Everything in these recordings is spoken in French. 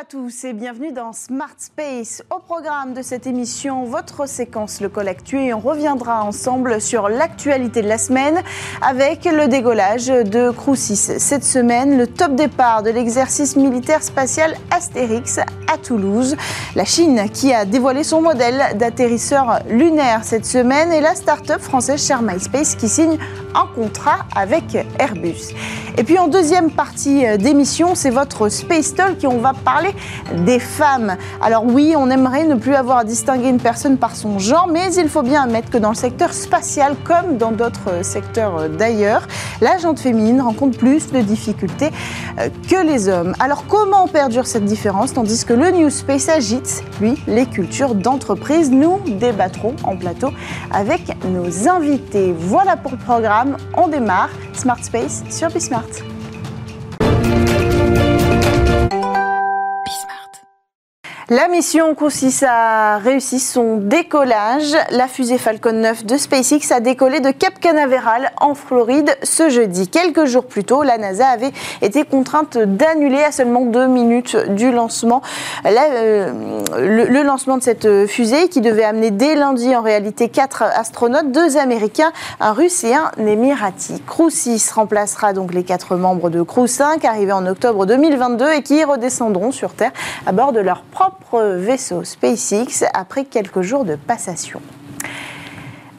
à tous et bienvenue dans Smart Space. Au programme de cette émission, votre séquence Le Collectu et on reviendra ensemble sur l'actualité de la semaine avec le dégolage de Crucis. Cette semaine, le top départ de l'exercice militaire spatial Astérix à Toulouse. La Chine qui a dévoilé son modèle d'atterrisseur lunaire cette semaine et la start-up française Share qui signe un contrat avec Airbus. Et puis en deuxième partie d'émission, c'est votre Space Talk et on va parler des femmes. Alors oui, on aimerait ne plus avoir à distinguer une personne par son genre, mais il faut bien admettre que dans le secteur spatial, comme dans d'autres secteurs d'ailleurs, la gente féminine rencontre plus de difficultés euh, que les hommes. Alors comment perdure cette différence tandis que le New Space agite, lui, les cultures d'entreprise Nous débattrons en plateau avec nos invités. Voilà pour le programme. On démarre Smart Space sur Bismart. La mission Coussis a réussi son décollage. La fusée Falcon 9 de SpaceX a décollé de Cap Canaveral en Floride ce jeudi. Quelques jours plus tôt, la NASA avait été contrainte d'annuler à seulement deux minutes du lancement euh, le, lancement de cette fusée qui devait amener dès lundi en réalité quatre astronautes, deux Américains, un Russe et un Émirati. Crew 6 remplacera donc les quatre membres de Crew 5 arrivés en octobre 2022 et qui redescendront sur Terre à bord de leur propre vaisseau SpaceX après quelques jours de passation.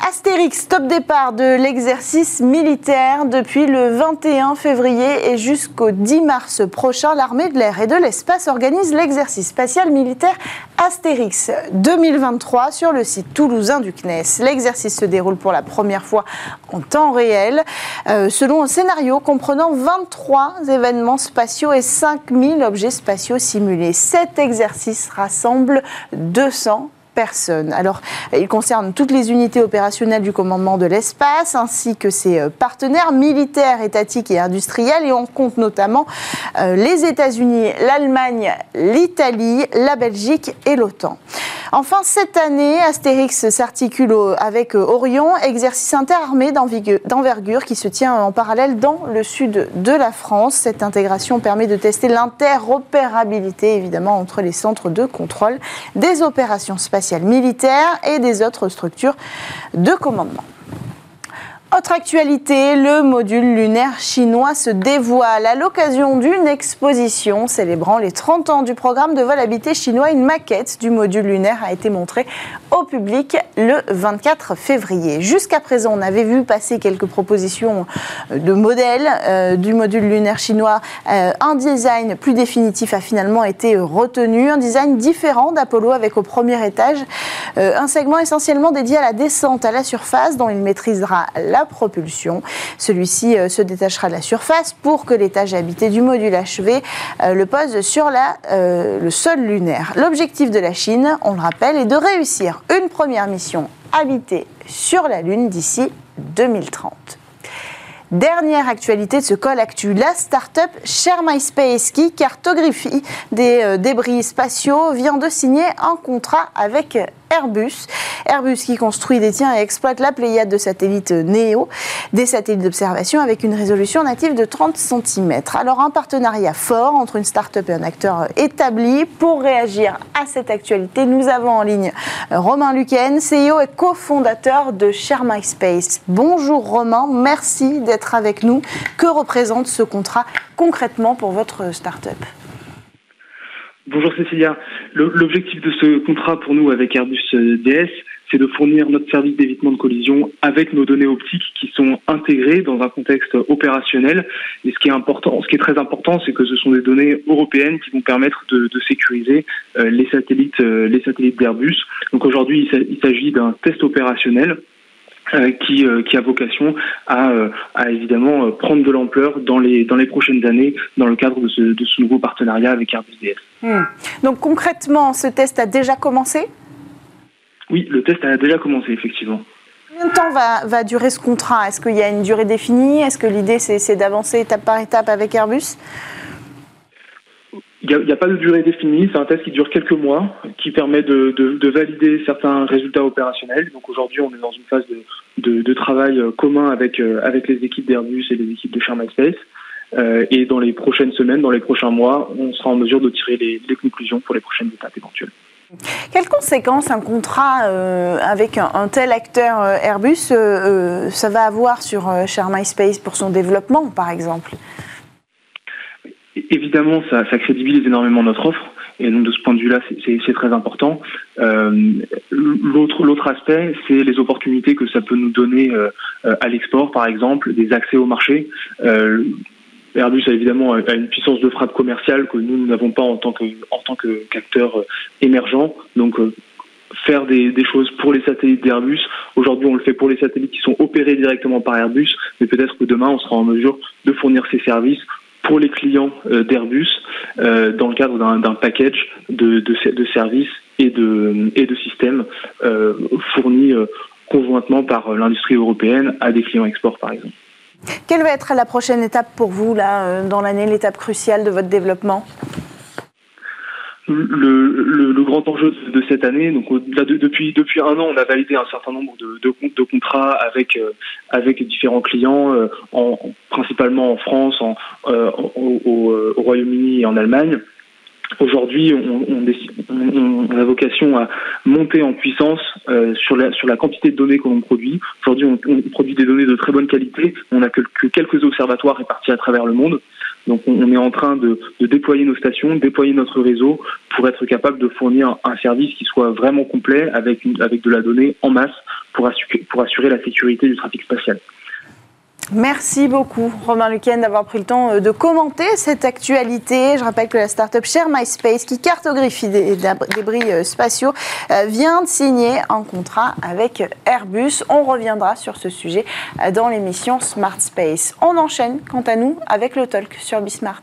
Astérix, top départ de l'exercice militaire depuis le 21 février et jusqu'au 10 mars prochain. L'armée de l'air et de l'espace organise l'exercice spatial militaire Astérix 2023 sur le site toulousain du CNES. L'exercice se déroule pour la première fois en temps réel, euh, selon un scénario comprenant 23 événements spatiaux et 5000 objets spatiaux simulés. Cet exercice rassemble 200 alors, il concerne toutes les unités opérationnelles du commandement de l'espace, ainsi que ses euh, partenaires militaires, étatiques et industriels. Et on compte notamment euh, les États-Unis, l'Allemagne, l'Italie, la Belgique et l'OTAN. Enfin, cette année, Astérix s'articule avec euh, Orion, exercice interarmé d'envergure qui se tient en parallèle dans le sud de la France. Cette intégration permet de tester l'interopérabilité, évidemment, entre les centres de contrôle des opérations spatiales militaire et des autres structures de commandement. Autre actualité, le module lunaire chinois se dévoile à l'occasion d'une exposition célébrant les 30 ans du programme de vol habité chinois. Une maquette du module lunaire a été montrée au public le 24 février. Jusqu'à présent, on avait vu passer quelques propositions de modèles euh, du module lunaire chinois. Euh, un design plus définitif a finalement été retenu, un design différent d'Apollo avec au premier étage euh, un segment essentiellement dédié à la descente à la surface dont il maîtrisera la propulsion. Celui-ci euh, se détachera de la surface pour que l'étage habité du module achevé euh, le pose sur euh, le sol lunaire. L'objectif de la Chine, on le rappelle, est de réussir une première mission habitée sur la Lune d'ici 2030. Dernière actualité de ce call actu, la start-up Share MySpace qui cartographie des débris spatiaux vient de signer un contrat avec Airbus. Airbus qui construit, détient et exploite la Pléiade de satellites NEO, des satellites d'observation avec une résolution native de 30 cm. Alors un partenariat fort entre une start-up et un acteur établi. Pour réagir à cette actualité, nous avons en ligne Romain Luquen, CEO et cofondateur de Share My Space. Bonjour Romain, merci d'être avec nous. Que représente ce contrat concrètement pour votre start-up? Bonjour Cécilia. L'objectif de ce contrat pour nous avec Airbus euh, DS, c'est de fournir notre service d'évitement de collision avec nos données optiques qui sont intégrées dans un contexte opérationnel. Et ce qui est important, ce qui est très important, c'est que ce sont des données européennes qui vont permettre de, sécuriser euh, les satellites, euh, les satellites d'Airbus. Donc aujourd'hui, il s'agit d'un test opérationnel qui, euh, qui, a vocation à, euh, à évidemment prendre de l'ampleur dans les, dans les prochaines années dans le cadre de ce, de ce nouveau partenariat avec Airbus DS. Hmm. Donc concrètement, ce test a déjà commencé? Oui, le test a déjà commencé, effectivement. Combien de temps va, va durer ce contrat? Est-ce qu'il y a une durée définie? Est-ce que l'idée c'est d'avancer étape par étape avec Airbus? Il n'y a, pas de durée définie, c'est un test qui dure quelques mois, qui permet de, de, de valider certains résultats opérationnels. Donc aujourd'hui, on est dans une phase de, travail euh, commun avec, euh, avec les équipes d'Airbus et les équipes de Sharma Space. et dans les prochaines semaines, dans les prochains mois, on sera en mesure de tirer les, conclusions pour les prochaines étapes éventuelles. Quelles conséquences un contrat avec un, tel acteur Airbus ça va avoir sur Share My Space pour son développement, par exemple? Évidemment, ça, crédibilise énormément notre offre. Et donc de ce point de vue-là, c'est très important. Euh, l'autre aspect, c'est les opportunités que ça peut nous donner euh, à l'export, par exemple, des accès au marché. Euh, Airbus a évidemment une puissance de frappe commerciale que nous n'avons pas en tant qu'acteur émergent. Donc faire des, choses pour les satellites d'Airbus. Aujourd'hui, on le fait pour les satellites qui sont opérés directement par Airbus, mais peut-être que demain, on sera en mesure de fournir ces services pour les clients euh, d'Airbus euh, dans le cadre d'un package de, de, services et de, et de systèmes euh, fournis conjointement par l'industrie européenne à des clients export par exemple. Quelle va être la prochaine étape pour vous là dans l'année, l'étape cruciale de votre développement? Le, le, grand enjeu de, cette année, donc là, depuis depuis un an, on a validé un certain nombre de, de, de contrats avec euh, avec différents clients, euh, en, principalement en France, en, euh, au, au, Royaume-Uni et en Allemagne. Aujourd'hui, on, on, on, a vocation à monter en puissance sur, la, sur la quantité de données que l'on produit. Aujourd'hui, on, produit des données de très bonne qualité. On n'a que, que, quelques observatoires répartis à travers le monde. Donc on est en train de, déployer nos stations, déployer notre réseau pour être capable de fournir un service qui soit vraiment complet avec, avec de la donnée en masse pour assurer la sécurité du trafic spatial. Merci beaucoup, Romain Luquen, d'avoir pris le temps euh, de commenter cette actualité. Je rappelle que la start-up Share MySpace, qui cartographie des débris euh, spatiaux, euh, vient de signer un contrat avec Airbus. On reviendra sur ce sujet dans l'émission Smart Space. On enchaîne, quant à nous, avec le talk sur Bismart.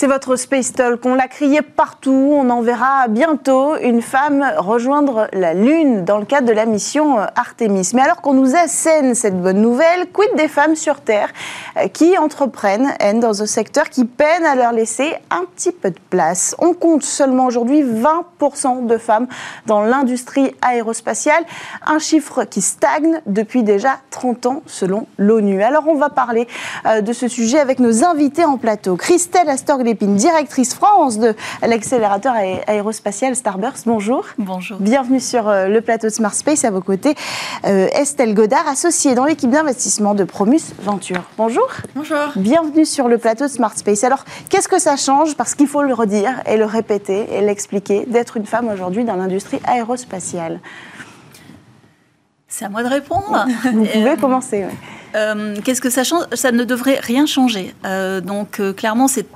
C'est votre Space Talk. On l'a crié partout. On en verra bientôt une femme rejoindre la Lune dans le cadre de la mission euh, Artemis. Mais alors qu'on nous assène cette bonne nouvelle, quid des femmes sur Terre euh, qui entreprennent dans un secteur qui peine à leur laisser un petit peu de place? On compte seulement aujourd'hui 20% de femmes dans l'industrie aérospatiale, un chiffre qui stagne depuis déjà 30 ans selon l'ONU. Alors on va parler euh, de ce sujet avec nos invités en plateau. Christelle Astorg directrice France de l'accélérateur aérospatial Starburst. Bonjour. Bonjour. Bienvenue sur euh, le plateau de Smart Space. À vos côtés, euh, Estelle Godard, associée dans l'équipe d'investissement de Promus Venture. Bonjour. Bonjour. Bienvenue sur le plateau de Smart Space. Alors, qu'est-ce que ça change? Parce qu'il faut le redire et le répéter et l'expliquer, d'être une femme aujourd'hui dans l'industrie aérospatiale. C'est à moi de répondre. Vous pouvez commencer. Euh, qu'est-ce que ça change? Ça ne devrait rien changer. Euh, donc euh, clairement, c'est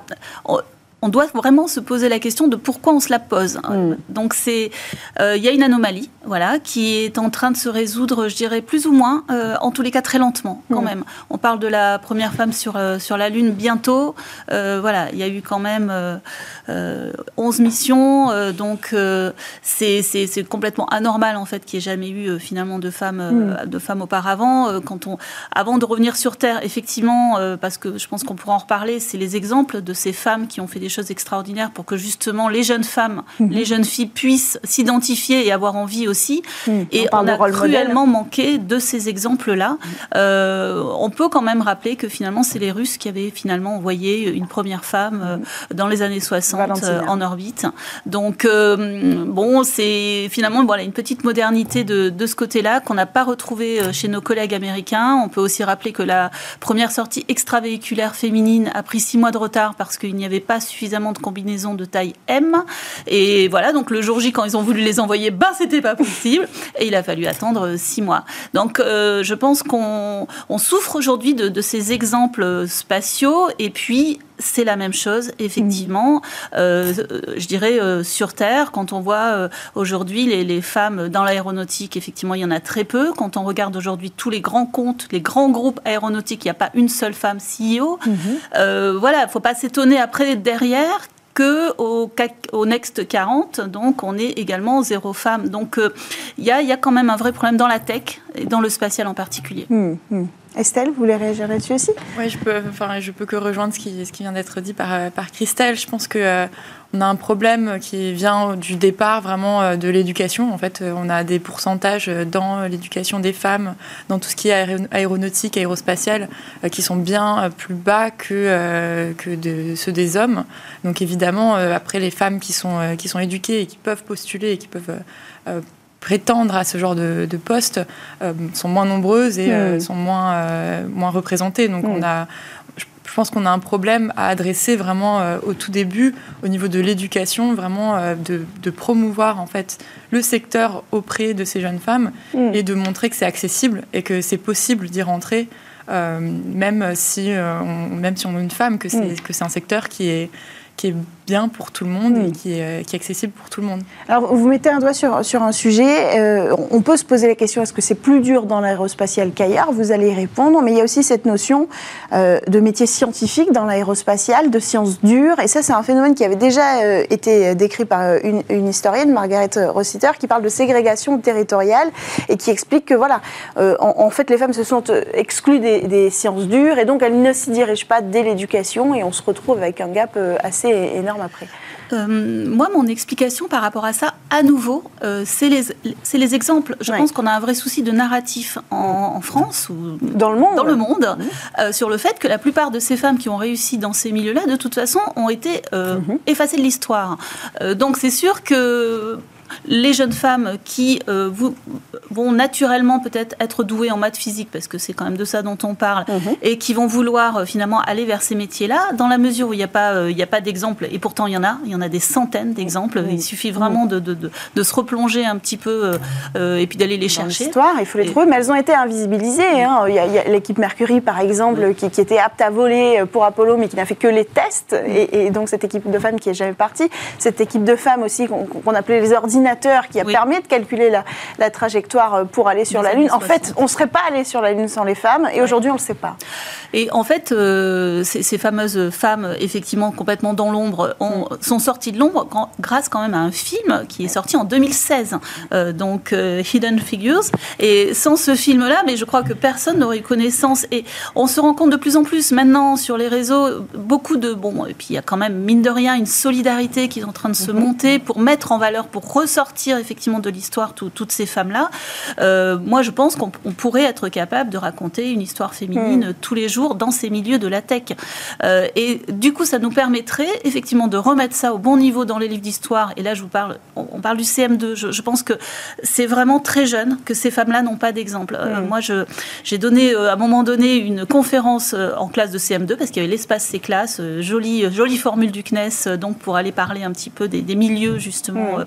on doit vraiment se poser la question de pourquoi on se la pose. Mm. Donc c'est, il y a une anomalie, voilà, qui est en train de se résoudre, je dirais plus ou moins, en tous les cas très lentement quand mm. même. On parle de la première femme sur sur la lune bientôt, voilà, il y a eu quand même 11 missions, donc c'est c'est complètement anormal en fait qu'il n'y ait jamais eu finalement de femmes mm. de femmes auparavant. quand on avant de revenir sur Terre, effectivement, euh, parce que je pense qu'on pourra en reparler, c'est les exemples de ces femmes qui ont fait des choses extraordinaires pour que justement les jeunes femmes, mhm. les jeunes filles puissent s'identifier et avoir envie aussi. Mhm. Et on, a cruellement manqué de ces exemples-là. Euh, on peut quand même rappeler que finalement, c'est les Russes qui avaient finalement envoyé une première femme euh, dans les années 60 en orbite. Donc, bon, c'est finalement voilà, une petite modernité de, de ce côté-là qu'on n'a pas retrouvé chez nos collègues américains. On peut aussi rappeler que la première sortie extravéhiculaire féminine a pris six mois de retard parce qu'il n'y avait pas suffisamment de combinaisons de taille M. Et voilà, donc le jour J, quand ils ont voulu les envoyer, ben c'était pas possible. Et il a fallu attendre six mois. Donc euh, je pense qu'on souffre aujourd'hui de, de, ces exemples spatiaux. Et puis c'est la même chose, effectivement. Euh, je dirais euh, sur Terre, quand on voit euh, aujourd'hui les, femmes dans l'aéronautique, effectivement, il y en a très peu. Quand on regarde aujourd'hui tous les grands comptes, les grands groupes aéronautiques, il n'y a pas une seule femme CEO. Mhm. voilà, il ne faut pas s'étonner après derrière que au, au, Next 40, donc on est également zéro femme. Donc il y, a, y, a, quand même un vrai problème dans la tech et dans le spatial en particulier. Hmm, hmm. Estelle, vous voulez réagir là-dessus aussi? Oui, je peux, enfin, je peux que rejoindre ce qui, ce qui vient d'être dit par, par Christelle. Je pense que euh, on a un problème qui vient du départ vraiment euh, de l'éducation. En fait, euh, on a des pourcentages dans l'éducation des femmes, dans tout ce qui est aéronautique, aérospatial, qui sont bien plus bas que, que ceux des hommes. Donc évidemment, après, les femmes qui sont, qui sont éduquées et qui peuvent postuler et qui peuvent prétendre à ce genre de, de poste sont moins nombreuses et hmm. sont moins, moins représentées. Donc on a, je pense qu'on a un problème à adresser vraiment euh, au tout début, au niveau de l'éducation, vraiment euh, de, promouvoir en fait le secteur auprès de ces jeunes femmes mm. et de montrer que c'est accessible et que c'est possible d'y rentrer, euh, même si on, même si on est une femme, que c'est mm. que c'est un secteur qui est qui est bien pour tout le monde et hmm. qui est, qui est, accessible pour tout le monde. Alors, vous mettez un doigt sur, sur un sujet. Euh, on peut se poser la question est-ce que c'est plus dur dans l'aérospatial qu'ailleurs? Vous allez y répondre. Mais il y a aussi cette notion euh, de métier scientifique dans l'aérospatial, de sciences dures. Et ça, c'est un phénomène qui avait déjà euh, été décrit par une, une, historienne, Margaret Rossiter, qui parle de ségrégation territoriale et qui explique que, voilà, en, fait, les femmes se sont exclues des, des sciences dures et donc elles ne s'y dirigent pas dès l'éducation et on se retrouve avec un gap assez énorme après euh, moi, mon explication par rapport à ça, à nouveau, euh, c'est les, les, exemples. Je pense qu'on a un vrai souci de narratif en, France ou dans le monde, dans le monde euh, sur le fait que la plupart de ces femmes qui ont réussi dans ces milieux-là, de toute façon, ont été mhm. effacées de l'histoire. donc c'est sûr que les jeunes femmes qui euh, vont naturellement peut-être être douées en maths physique, parce que c'est quand même de ça dont on parle, mhm. et qui vont vouloir euh, finalement aller vers ces métiers-là, dans la mesure où il n'y a pas, euh, il a pas d'exemple, et pourtant il y en a, il y en a des centaines d'exemples, il suffit vraiment de, de, se replonger un petit peu et puis d'aller les chercher. Histoire, il faut les trouver, mais elles ont été invisibilisées. Hein. Il y a, l'équipe Mercury, par exemple, qui, était apte à voler pour Apollo, mais qui n'a fait que les tests, et, donc cette équipe de femmes qui est jamais partie, cette équipe de femmes aussi qu'on appelait les ordinateurs, qui a permis de calculer la, trajectoire euh, pour aller sur la Lune. En fait, on ne serait pas allé sur la Lune sans les femmes, et aujourd'hui, on ne le sait pas. Et en fait, euh, ces, fameuses femmes, effectivement, complètement dans l'ombre, mm. sont sorties de l'ombre grâce quand même à un film qui est sorti en 2016, euh, donc Hidden Figures. Et sans ce film-là, mais je crois que personne n'aurait eu connaissance. Et on se rend compte de plus en plus maintenant sur les réseaux, beaucoup de... Bon, et puis il y a quand même, mine de rien, une solidarité qui est en train de se mm-hmm. monter pour mettre en valeur, pour sortir effectivement de l'histoire toutes ces femmes-là, euh, moi je pense qu'on pourrait être capable de raconter une histoire féminine hmm. tous les jours dans ces milieux de la tech. Euh, et du coup, ça nous permettrait effectivement de remettre ça au bon niveau dans les livres d'histoire. Et là, je vous parle, on, parle du CM2. Je, pense que c'est vraiment très jeune que ces femmes-là n'ont pas d'exemple. Euh, hmm. moi, j'ai donné à un moment donné une conférence en classe de CM2 parce qu'il y avait l'espace ces classes, jolie, jolie formule du CNES, donc pour aller parler un petit peu des, milieux justement hmm.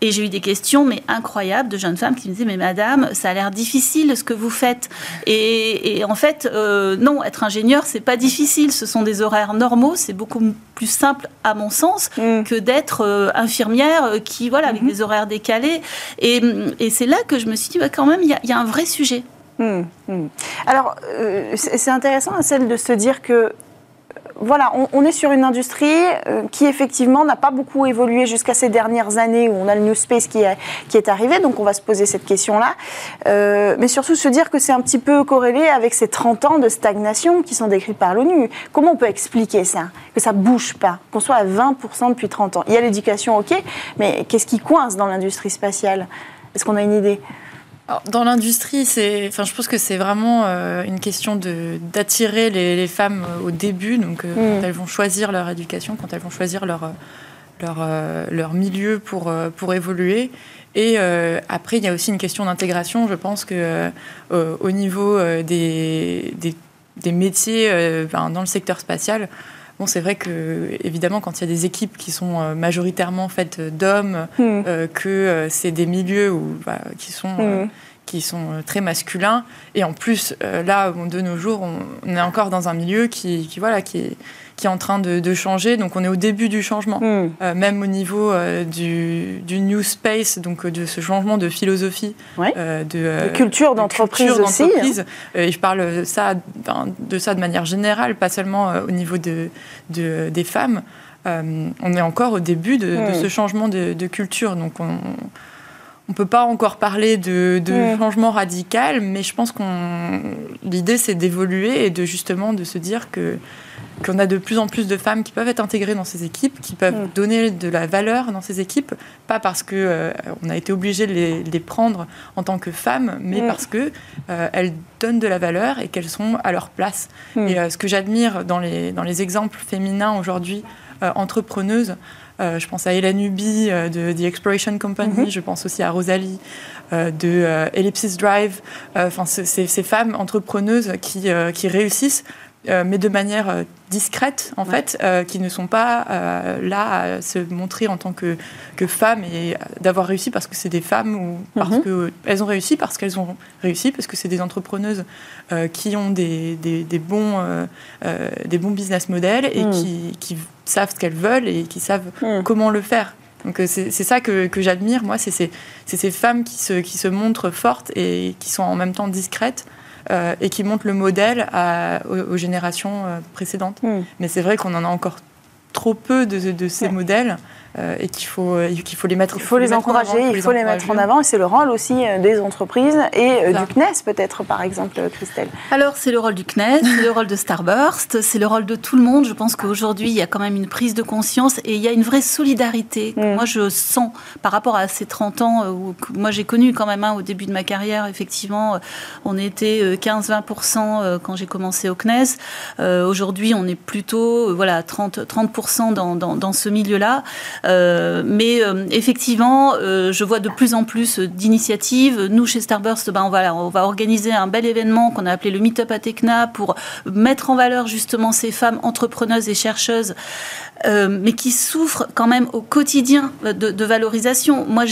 Et j'ai eu des questions, mais incroyables, de jeunes femmes qui me disaient, mais madame, ça a l'air difficile ce que vous faites. Et, en fait, euh, non, être ingénieur, c'est pas difficile. Ce sont des horaires normaux. C'est beaucoup plus simple, à mon sens, mm. que d'être euh, infirmière euh, qui, voilà, avec mm-hmm. des horaires décalés. Et, c'est là que je me suis dit, bah, quand même, il y, a un vrai sujet. Mm, mm. Alors, c'est intéressant, celle de se dire que voilà, on, est sur une industrie euh, qui effectivement n'a pas beaucoup évolué jusqu'à ces dernières années où on a le New Space qui est, qui est arrivé, donc on va se poser cette question-là. Euh, mais surtout se dire que c'est un petit peu corrélé avec ces 30 ans de stagnation qui sont décrits par l'ONU. Comment on peut expliquer ça Que ça bouge pas, qu'on soit à 20% depuis 30 ans? Il y a l'éducation, ok, mais qu'est-ce qui coince dans l'industrie spatiale? Est-ce qu'on a une idée? Dans l'industrie, c'est, enfin, je pense que c'est vraiment euh, une question de d'attirer les, femmes euh, au début, donc euh, quand mm. elles vont choisir leur éducation, quand elles vont choisir leur leur, leur milieu pour pour évoluer. Et après, il y a aussi une question d'intégration. Je pense que au niveau des, des, des métiers dans le secteur spatial, Bon, c'est vrai que, évidemment, quand il y a des équipes qui sont euh, majoritairement faites d'hommes, hmm. euh, que euh, c'est des milieux où, bah, qui sont. Hmm. qui sont très masculins et en plus là de nos jours on, est encore dans un milieu qui, qui voilà qui est qui est en train de, changer. Donc on est au début du changement, hmm. euh, même au niveau euh, du, du, new space, donc euh, de ce changement de philosophie, de, culture d'entreprise aussi. Hein. et je parle ça, de ça de manière générale, pas seulement au niveau de, des femmes. on est encore au début de, hmm. ce changement de, culture, donc on on peut pas encore parler de, changement radical, mais je pense qu'on l'idée c'est d'évoluer et de justement de se dire que qu'on a de plus en plus de femmes qui peuvent être intégrées dans ces équipes, qui peuvent donner de la valeur dans ces équipes, pas parce que euh, on a été obligé de les, prendre en tant que femmes, mais parce que euh, elles donnent de la valeur et qu'elles sont à leur place. Et euh, ce que j'admire dans les dans les exemples féminins aujourd'hui entrepreneuses, euh, je pense à Hélène Ubi euh, de The Exploration Company, mhm. je pense aussi à Rosalie euh, de Ellipsis Drive. Enfin, ces, femmes entrepreneuses qui, qui réussissent mais de manière discrète, en fait, qui ne sont pas là à se montrer en tant que, que femmes et d'avoir réussi parce que c'est des femmes ou parce mhm. qu'elles ont réussi, parce qu'elles ont réussi, parce que c'est des entrepreneuses qui ont des, des, bons, des bons business models et mhm. qui, qui savent ce qu'elles veulent et qui savent hmm. comment le faire. Donc euh, c'est ça que, que j'admire, moi, c'est ces, ces, femmes qui se, qui se montrent fortes et qui sont en même temps discrètes euh, et qui montrent le modèle à, aux, générations euh, précédentes. Hmm. Mais c'est vrai qu'on en a encore trop peu de, de ces modèles. Euh, et qu'il faut, euh, qu'il faut les mettre Il faut les, encourager, il faut les, mettre en avant. Et c'est le rôle aussi euh, des entreprises et du CNES, peut-être, par exemple, Christelle. Alors, c'est le rôle du CNES, c'est le rôle de Starburst, c'est le rôle de tout le monde. Je pense qu'aujourd'hui, il y a quand même une prise de conscience et il y a une vraie solidarité. Mm. Moi, je sens par rapport à ces 30 ans où moi j'ai connu quand même hein, au début de ma carrière, effectivement, on était 15-20% quand j'ai commencé au CNES. Aujourd'hui, on est plutôt voilà, 30%, 30 dans, dans, dans ce milieu-là. Euh, mais euh, effectivement, euh, je vois de plus en plus d'initiatives. Nous, chez Starburst, ben, on, va, on va organiser un bel événement qu'on a appelé le Meetup à Tecna pour mettre en valeur justement ces femmes entrepreneuses et chercheuses mais qui souffrent quand même au quotidien de, valorisation. Moi,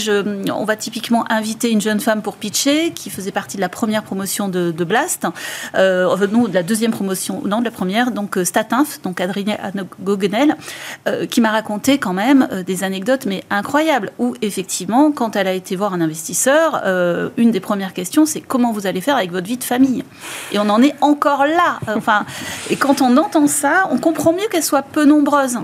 on va typiquement inviter une jeune femme pour pitcher, qui faisait partie de la première promotion de, Blast, euh, non, de la deuxième promotion, non, de la première, donc Statinf, donc Adrien Gogenel, euh, qui m'a raconté quand même des anecdotes, mais incroyables, où effectivement, quand elle a été voir un investisseur, une des premières questions, c'est comment vous allez faire avec votre vie de famille? Et on en est encore là. Enfin, et quand on entend ça, on comprend mieux qu'elle soit peu nombreuse.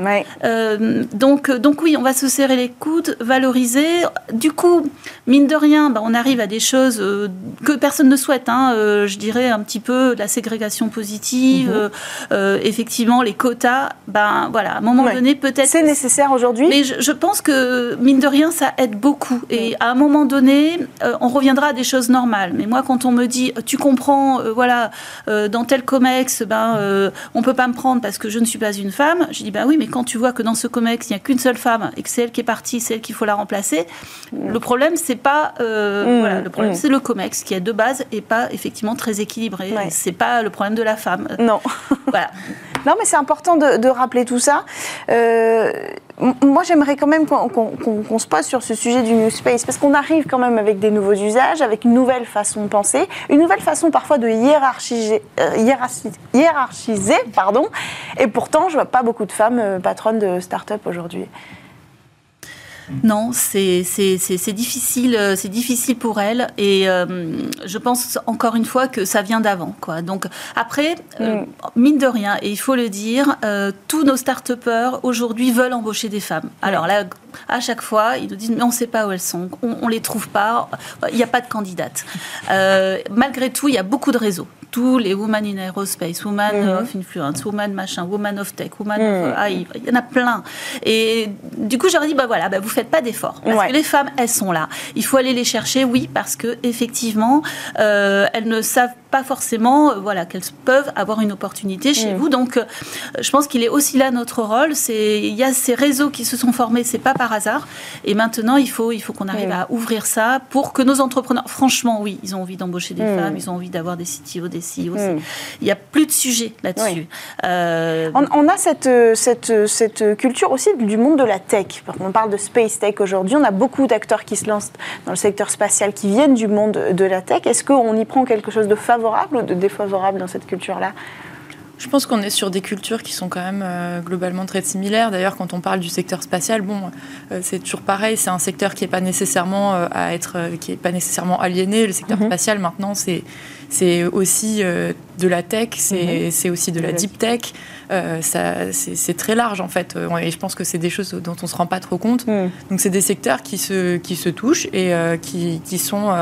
Euh, donc, donc oui, on va se serrer les coudes, valoriser. Du coup, mine de rien, bah, on arrive à des choses euh, que personne ne souhaite. Hein. Euh, je dirais un petit peu la ségrégation positive, mhm. effectivement les quotas. Ben voilà, à un moment donné, peut-être. C'est nécessaire aujourd'hui? Mais je, pense que mine de rien, ça aide beaucoup. Et à un moment donné, on reviendra à des choses normales. Mais moi, quand on me dit, tu comprends, voilà, dans tel comex, ben on peut pas me prendre parce que je ne suis pas une femme. Je dis, ben oui, mais quand tu vois que dans ce COMEX, il n'y a qu'une seule femme et que c'est elle qui est partie, c'est elle qu'il faut la remplacer, le problème, c'est pas. Euh, mmh, voilà, le problème, mmh. c'est le COMEX qui est de base et pas effectivement très équilibré. C'est pas le problème de la femme. Non. voilà. Non, mais c'est important de, rappeler tout ça. Euh, moi, j'aimerais quand même qu'on se pose sur ce sujet du New Space, parce qu'on arrive quand même avec des nouveaux usages, avec une nouvelle façon de penser, une nouvelle façon parfois de hiérarchiser, euh, hiérarchiser, pardon. et pourtant, je vois pas beaucoup de femmes euh, patronnes de start-up aujourd'hui. Non, c'est difficile, euh, c'est difficile pour elle et euh, je pense encore une fois que ça vient d'avant. Quoi. Donc après, euh, mm. mine de rien, et il faut le dire, tous nos start aujourd'hui veulent embaucher des femmes. Alors là, à chaque fois, ils nous disent mais on ne sait pas où elles sont, on, ne les trouve pas, il n'y a pas de candidates. malgré tout, il y a beaucoup de réseaux tous les Women in Aerospace, Women mhm. of Influence, Women machin, Women of Tech, Women of mhm. AI, il y en a plein. Et du coup, j'aurais dit, bah voilà, bah vous faites pas d'efforts. Parce que les femmes, elles sont là. Il faut aller les chercher, oui, parce que effectivement, euh, elles ne savent pas forcément euh, voilà, qu'elles peuvent avoir une opportunité chez mm. vous. Donc, euh, je pense qu'il est aussi là notre rôle. C'est il y a ces réseaux qui se sont formés, c'est pas par hasard. Et maintenant, il faut il faut qu'on arrive mm. à ouvrir ça pour que nos entrepreneurs, franchement, oui, ils ont envie d'embaucher des mm. femmes, ils ont envie d'avoir des CTO, des CEO. Il n'y a plus de sujet là-dessus. Euh, on, a cette, cette, cette culture aussi du monde de la tech. On parle de space tech aujourd'hui. On a beaucoup d'acteurs qui se lancent dans le secteur spatial qui viennent du monde de la tech. Est-ce qu'on y prend quelque chose de favorable ou de défavorable dans cette culture-là? Je pense qu'on est sur des cultures qui sont quand même euh, globalement très similaires. D'ailleurs, quand on parle du secteur spatial, bon, euh, c'est toujours pareil. C'est un secteur qui n'est pas nécessairement euh, à être, qui est pas nécessairement aliéné. Le secteur mhm. spatial, maintenant, c'est c'est aussi de la tech, c'est mhm. aussi de la deep tech. c'est très large en fait. Et je pense que c'est des choses dont on se rend pas trop compte. Mhm. Donc c'est des secteurs qui se qui se touchent et qui, qui sont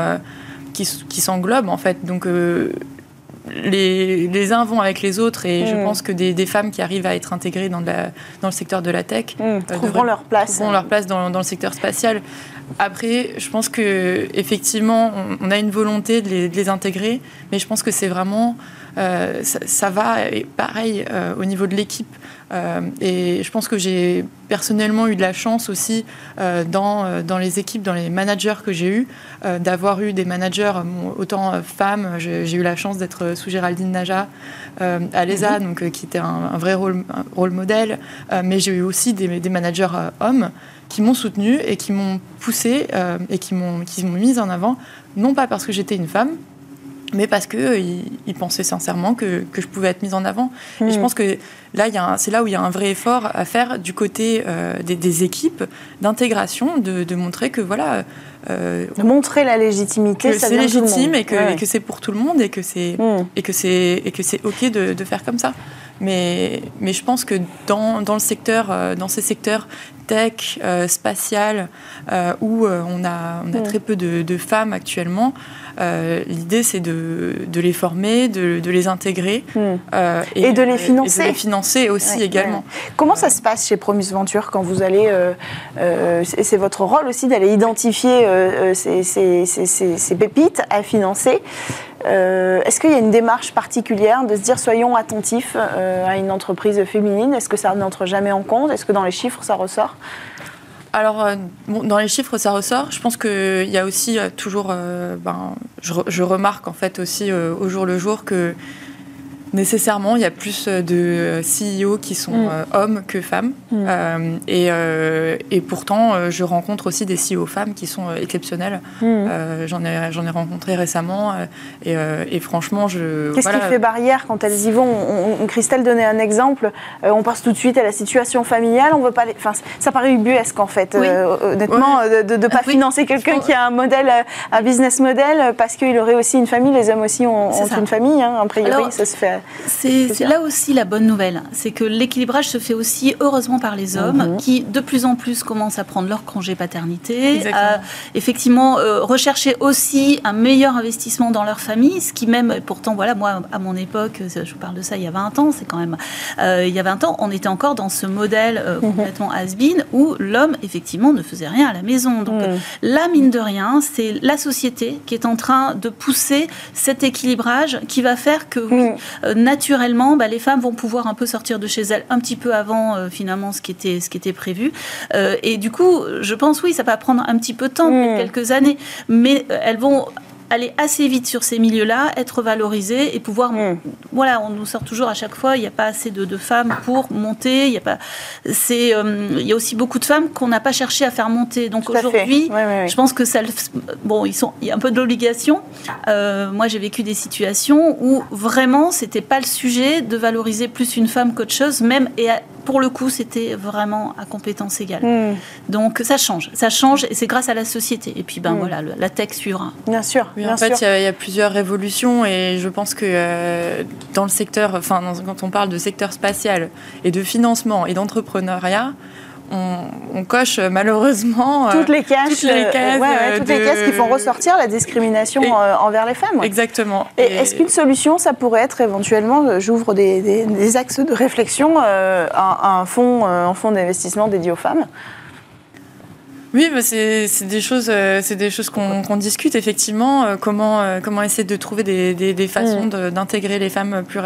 qui, qui s'englobent en fait. Donc les, les, uns vont avec les autres et je mm. pense que des, femmes qui arrivent à être intégrées dans, dans le secteur de la tech mm. euh, trouveront leur place, leur place dans, dans, le secteur spatial. Après, je pense que effectivement, on, a une volonté de les, intégrer, mais je pense que c'est vraiment euh, ça, va et pareil euh, au niveau de l'équipe. Euh, et je pense que j'ai personnellement eu de la chance aussi dans, dans les équipes, dans les managers que j'ai eus, d'avoir eu des managers, autant femmes, j'ai eu la chance d'être sous Géraldine Naja à l'ESA, mhm. donc, qui était un, vrai rôle, rôle modèle, mais j'ai eu aussi des, des managers hommes qui m'ont soutenu et qui m'ont poussé et qui m'ont mise en avant, non pas parce que j'étais une femme, mais parce qu'ils euh, ils pensaient sincèrement que, que, je pouvais être mise en avant. Et je hmm. pense que là, c'est là où il y a un vrai effort à faire du côté euh, des, équipes d'intégration, de, de, montrer que voilà. Euh, montrer la légitimité, que c'est légitime et que, que c'est pour tout le monde et que c'est hmm. et que c'est et que c'est ok de, de, faire comme ça. Mais, mais je pense que dans, dans le secteur, dans ces secteurs tech, spatial, où on a, on a hmm. très peu de, de femmes actuellement, euh, l'idée, c'est de, les former, de, les intégrer. Hmm. Euh, et, de les financer. Et de les financer aussi également. Comment ça se passe chez Promus Venture quand vous allez... Euh, c'est votre rôle aussi d'aller identifier ces, pépites à financer. Est-ce qu'il y a une démarche particulière de se dire soyons attentifs à une entreprise féminine? Est-ce que ça n'entre jamais en compte? Est-ce que dans les chiffres ça ressort? Alors, euh, dans les chiffres, ça ressort. Je pense qu'il y a aussi euh, toujours, euh, ben, je, remarque en fait aussi au jour le jour que nécessairement, il y a plus euh, de euh, CEO qui sont mm. euh, hommes que femmes. Mm. et, et, pourtant, je rencontre aussi des CEO femmes qui sont exceptionnelles. Mm. j'en, ai, j'en ai rencontré récemment. Et, et franchement, je. Qu'est-ce qui fait barrière quand elles y vont? Christelle donnait un exemple. on passe tout de suite à la situation familiale. On veut pas. Les... Enfin, ça paraît ubuesque en fait, honnêtement, de ne pas financer quelqu'un qui a un modèle, un business model, parce qu'il aurait aussi une famille. Les hommes aussi ont, une famille. Hein, a priori, ça se fait. C'est là aussi la bonne nouvelle, c'est que l'équilibrage se fait aussi heureusement par les hommes mhm. qui de plus en plus commencent à prendre leur congé paternité, à effectivement euh, rechercher aussi un meilleur investissement dans leur famille, ce qui même, pourtant voilà, moi à mon époque, je vous parle de ça il y a 20 ans, c'est quand même, euh, il y a 20 ans, on était encore dans ce modèle euh, mhm. complètement has-been où l'homme effectivement ne faisait rien à la maison. Donc mhm. là, mine de rien, c'est la société qui est en train de pousser cet équilibrage qui va faire que oui, naturellement, bah, les femmes vont pouvoir un peu sortir de chez elles un petit peu avant euh, finalement ce qui était, ce qui était prévu. Euh, et du coup, je pense oui, ça va prendre un petit peu de temps, mmh. quelques années, mais euh, elles vont aller assez vite sur ces milieux-là, être valorisés et pouvoir. Mm. Voilà, on nous sort toujours à chaque fois, il n'y a pas assez de, femmes pour monter. Il y a pas. C'est. Euh, il y a aussi beaucoup de femmes qu'on n'a pas cherché à faire monter. Donc aujourd'hui, je pense que ça. Bon, ils sont. Il y a un peu de l'obligation. Euh, moi, j'ai vécu des situations où vraiment, c'était pas le sujet de valoriser plus une femme qu'autre chose, même et pour le coup, c'était vraiment à compétence égale. Mm. Donc ça change, ça change et c'est grâce à la société. Et puis ben mm. voilà, la tech suivra. Bien sûr en fait, il y, a plusieurs révolutions et je pense que euh, dans le secteur, enfin, quand on parle de secteur spatial et de financement et d'entrepreneuriat, on, coche malheureusement euh, toutes les cases, toutes les cases, euh, toutes les cases qui font ressortir la discrimination envers les femmes. Exactement. Et, est-ce qu'une solution, ça pourrait être éventuellement, j'ouvre des, axes de réflexion, un, fonds, un fonds d'investissement dédié aux femmes? Oui, bah c'est des choses, euh, c'est des choses qu'on discute effectivement. Euh, comment euh, comment essayer de trouver des, des, façons mm. d'intégrer les femmes plus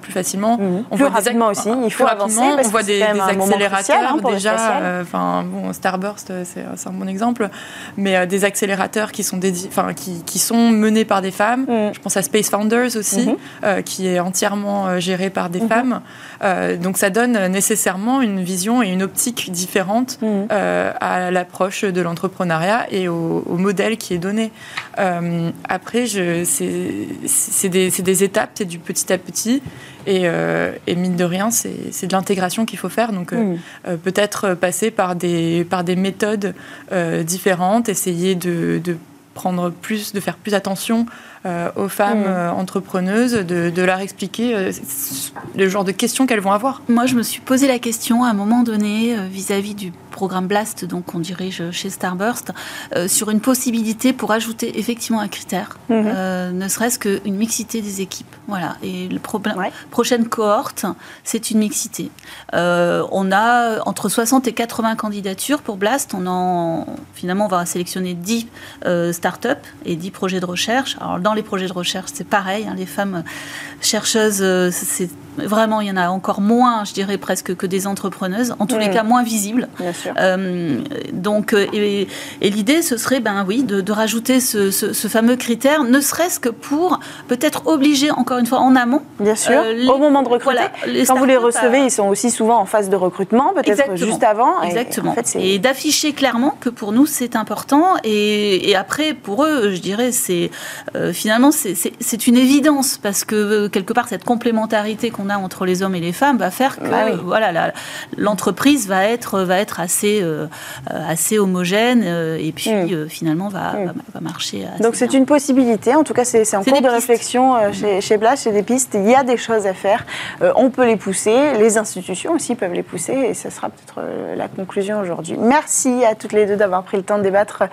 plus facilement. Mm. On plus voit rapidement aussi. Il faut avancer. on voit des, accélérateurs hein, déjà. Enfin bon, Starburst, c'est un bon exemple, mais des accélérateurs qui sont dédiés, enfin qui, qui, sont menés par des femmes. Mm. Je pense à Space Founders aussi, mm-hmm. qui est entièrement géré par des mm-hmm. femmes. donc ça donne nécessairement une vision et une optique différente à l'approche de l'entrepreneuriat et au, modèle qui est donné. après, c'est des, des, étapes, c'est du petit à petit. Et, et mine de rien, c'est de l'intégration qu'il faut faire. Donc, mm. peut-être passer par des, par des méthodes différentes, essayer de, de prendre plus, de faire plus attention euh, aux femmes mm. euh, entrepreneuses, de, leur expliquer euh, le genre de questions qu'elles vont avoir. Moi, je me suis posé la question à un moment donné vis-à-vis du programme Blast, donc qu'on dirige chez Starburst, sur une possibilité pour ajouter effectivement un critère, mm-hmm. ne serait-ce qu'une mixité des équipes. Voilà. Et le problème, prochaine cohorte, c'est une mixité. on a entre 60 et 80 candidatures pour Blast. On en, finalement, on va sélectionner 10 startups et 10 projets de recherche. Alors, dans les projets de recherche, c'est pareil. Hein, les femmes chercheuses, euh, c'est vraiment, il y en a encore moins, je dirais presque que des entrepreneuses, en tous les cas moins visibles. Bien sûr. Euh, donc, euh, et, l'idée, ce serait, ben oui, de, rajouter ce, fameux critère, ne serait-ce que pour peut-être obliger, encore une fois, en amont. Bien sûr. au moment de recruter. Quand vous les recevez, ils sont aussi souvent en phase de recrutement, peut-être juste avant. Exactement. Et, d'afficher clairement que pour nous, c'est important. Et, après, pour eux, je dirais, c'est finalement, c'est une évidence parce que quelque part, cette complémentarité qu'on a entre les hommes et les femmes va faire que bah voilà, l'entreprise va être, va être assez, euh, assez homogène euh, et puis mm. euh, finalement va, mm. va, marcher. Donc c'est une possibilité, en tout cas c'est en cours de réflexion mm. chez, chez Blash, c'est des pistes, il y a des choses à faire, on peut les pousser, les institutions aussi peuvent les pousser et ce sera peut-être la conclusion aujourd'hui. Merci à toutes les deux d'avoir pris le temps de débattre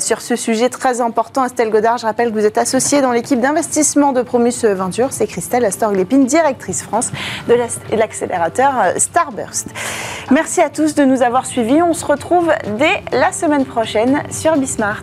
sur ce sujet très important. Estelle Godard, je rappelle que vous êtes associée dans l'équipe d'investissement de Promus Venture, c'est Christelle Astor-Lépine, directrice France de l'accélérateur Starburst. Merci à tous de nous avoir suivis. On se retrouve dès la semaine prochaine sur Bismart.